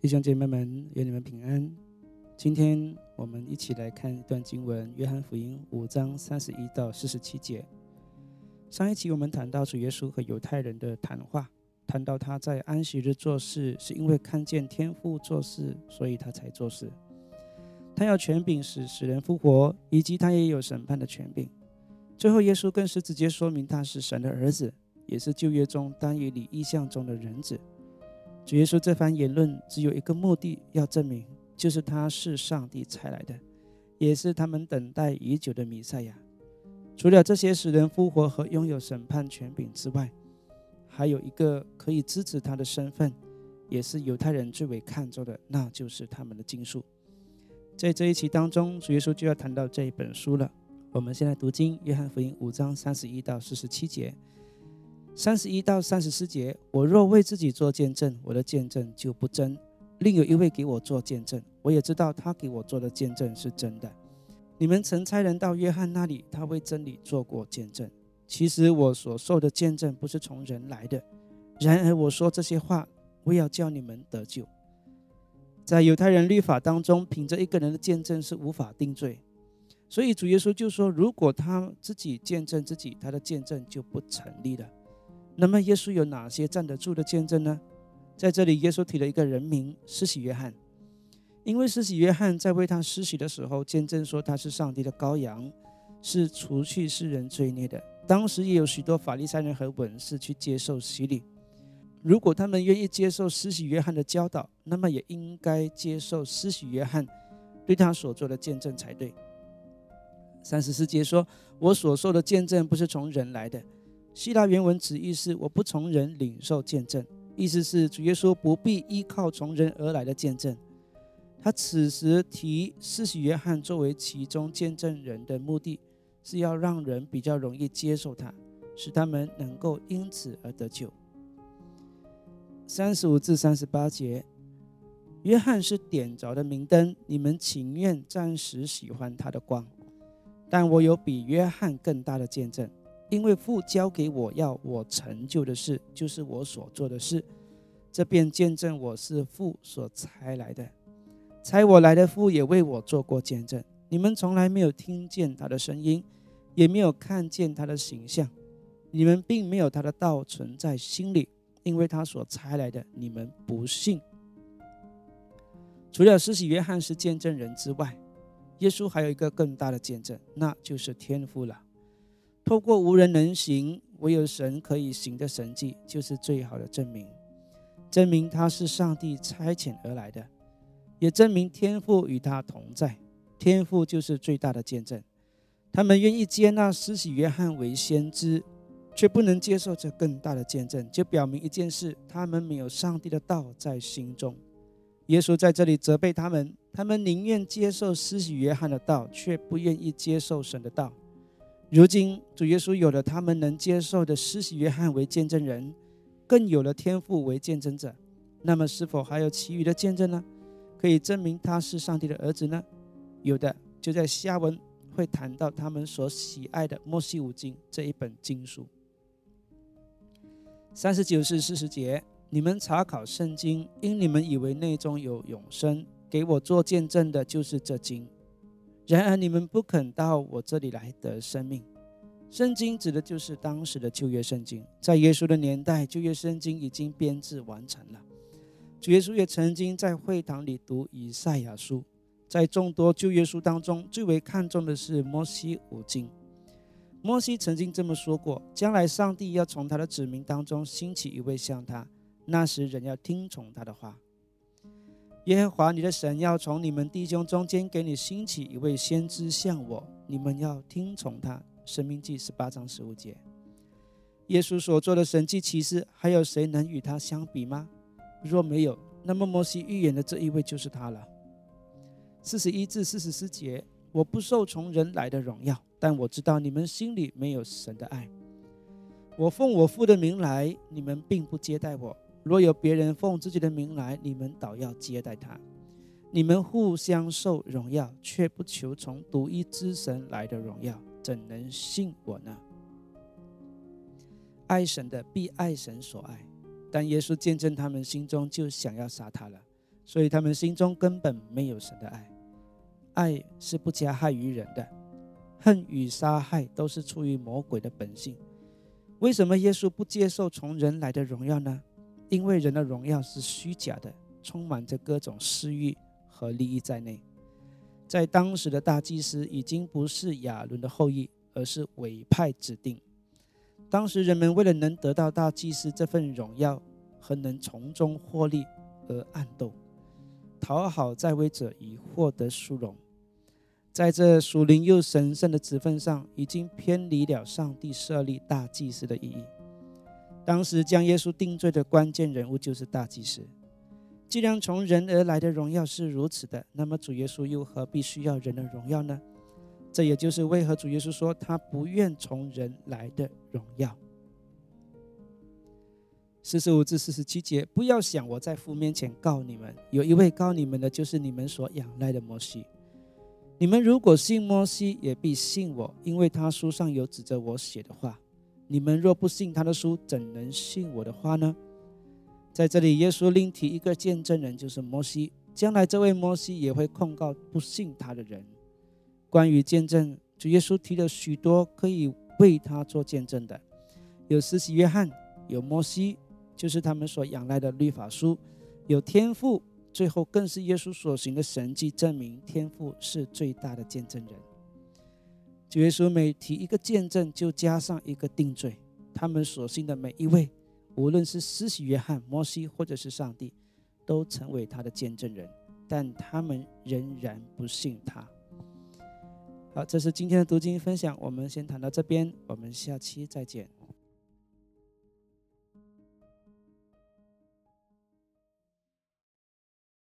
弟兄姐妹们，愿你们平安。今天我们一起来看一段经文，《约翰福音》五章三十一到四十七节。上一期我们谈到主耶稣和犹太人的谈话，谈到他在安息日做事，是因为看见天父做事，所以他才做事。他要权柄使使人复活，以及他也有审判的权柄。最后，耶稣更是直接说明他是神的儿子，也是旧约中单于里意象中的人子。主耶稣这番言论只有一个目的，要证明就是他是上帝派来的，也是他们等待已久的弥赛亚。除了这些使人复活和拥有审判权柄之外，还有一个可以支持他的身份，也是犹太人最为看重的，那就是他们的经书。在这一期当中，主耶稣就要谈到这一本书了。我们现在读经，约翰福音五章三十一到四十七节。三十一到三十四节，我若为自己做见证，我的见证就不真；另有一位给我做见证，我也知道他给我做的见证是真的。你们曾差人到约翰那里，他为真理做过见证。其实我所受的见证不是从人来的，然而我说这些话，为要叫你们得救。在犹太人律法当中，凭着一个人的见证是无法定罪，所以主耶稣就说，如果他自己见证自己，他的见证就不成立了。那么，耶稣有哪些站得住的见证呢？在这里，耶稣提了一个人名——施洗约翰，因为施洗约翰在为他施洗的时候，见证说他是上帝的羔羊，是除去世人罪孽的。当时也有许多法利赛人和文士去接受洗礼。如果他们愿意接受施洗约翰的教导，那么也应该接受施洗约翰对他所做的见证才对。三十四节说：“我所受的见证不是从人来的。”希腊原文旨意是：“我不从人领受见证。”意思是主耶稣不必依靠从人而来的见证。他此时提施洗约翰作为其中见证人的目的，是要让人比较容易接受他，使他们能够因此而得救。三十五至三十八节，约翰是点着的明灯，你们情愿暂时喜欢他的光，但我有比约翰更大的见证。因为父交给我要我成就的事，就是我所做的事，这便见证我是父所差来的。差我来的父也为我做过见证。你们从来没有听见他的声音，也没有看见他的形象，你们并没有他的道存在心里，因为他所差来的，你们不信。除了施洗约翰是见证人之外，耶稣还有一个更大的见证，那就是天父了。透过无人能行，唯有神可以行的神迹，就是最好的证明，证明他是上帝差遣而来的，也证明天父与他同在。天父就是最大的见证。他们愿意接纳施洗约翰为先知，却不能接受这更大的见证，就表明一件事：他们没有上帝的道在心中。耶稣在这里责备他们，他们宁愿接受施洗约翰的道，却不愿意接受神的道。如今主耶稣有了他们能接受的施洗约翰为见证人，更有了天父为见证者，那么是否还有其余的见证呢？可以证明他是上帝的儿子呢？有的，就在下文会谈到他们所喜爱的《摩西五经》这一本经书。三十九至四十节，你们查考圣经，因你们以为内中有永生，给我做见证的就是这经。然而你们不肯到我这里来得生命。圣经指的就是当时的旧约圣经，在耶稣的年代，旧约圣经已经编制完成了。主耶稣也曾经在会堂里读以赛亚书，在众多旧约书当中，最为看重的是摩西五经。摩西曾经这么说过：将来上帝要从他的子民当中兴起一位像他，那时人要听从他的话。耶和华你的神要从你们弟兄中间给你兴起一位先知像我，你们要听从他。生命记十八章十五节。耶稣所做的神迹奇事，还有谁能与他相比吗？若没有，那么摩西预言的这一位就是他了。四十一至四十四节，我不受从人来的荣耀，但我知道你们心里没有神的爱。我奉我父的名来，你们并不接待我。若有别人奉自己的名来，你们倒要接待他。你们互相受荣耀，却不求从独一之神来的荣耀，怎能信我呢？爱神的必爱神所爱，但耶稣见证他们心中，就想要杀他了。所以他们心中根本没有神的爱。爱是不加害于人的，恨与杀害都是出于魔鬼的本性。为什么耶稣不接受从人来的荣耀呢？因为人的荣耀是虚假的，充满着各种私欲和利益在内。在当时的大祭司已经不是亚伦的后裔，而是委派指定。当时人们为了能得到大祭司这份荣耀和能从中获利而暗斗，讨好在位者以获得殊荣。在这属灵又神圣的职分上，已经偏离了上帝设立大祭司的意义。当时将耶稣定罪的关键人物就是大祭司。既然从人而来的荣耀是如此的，那么主耶稣又何必需要人的荣耀呢？这也就是为何主耶稣说他不愿从人来的荣耀。四十五至四十七节，不要想我在父面前告你们，有一位告你们的，就是你们所仰赖的摩西。你们如果信摩西，也必信我，因为他书上有指着我写的话。你们若不信他的书，怎能信我的话呢？在这里，耶稣另提一个见证人，就是摩西。将来这位摩西也会控告不信他的人。关于见证，主耶稣提了许多可以为他做见证的，有施洗约翰，有摩西，就是他们所仰赖的律法书，有天赋，最后更是耶稣所行的神迹，证明天赋是最大的见证人。主耶稣每提一个见证，就加上一个定罪。他们所信的每一位，无论是施洗约翰、摩西，或者是上帝，都成为他的见证人，但他们仍然不信他。好，这是今天的读经分享，我们先谈到这边，我们下期再见。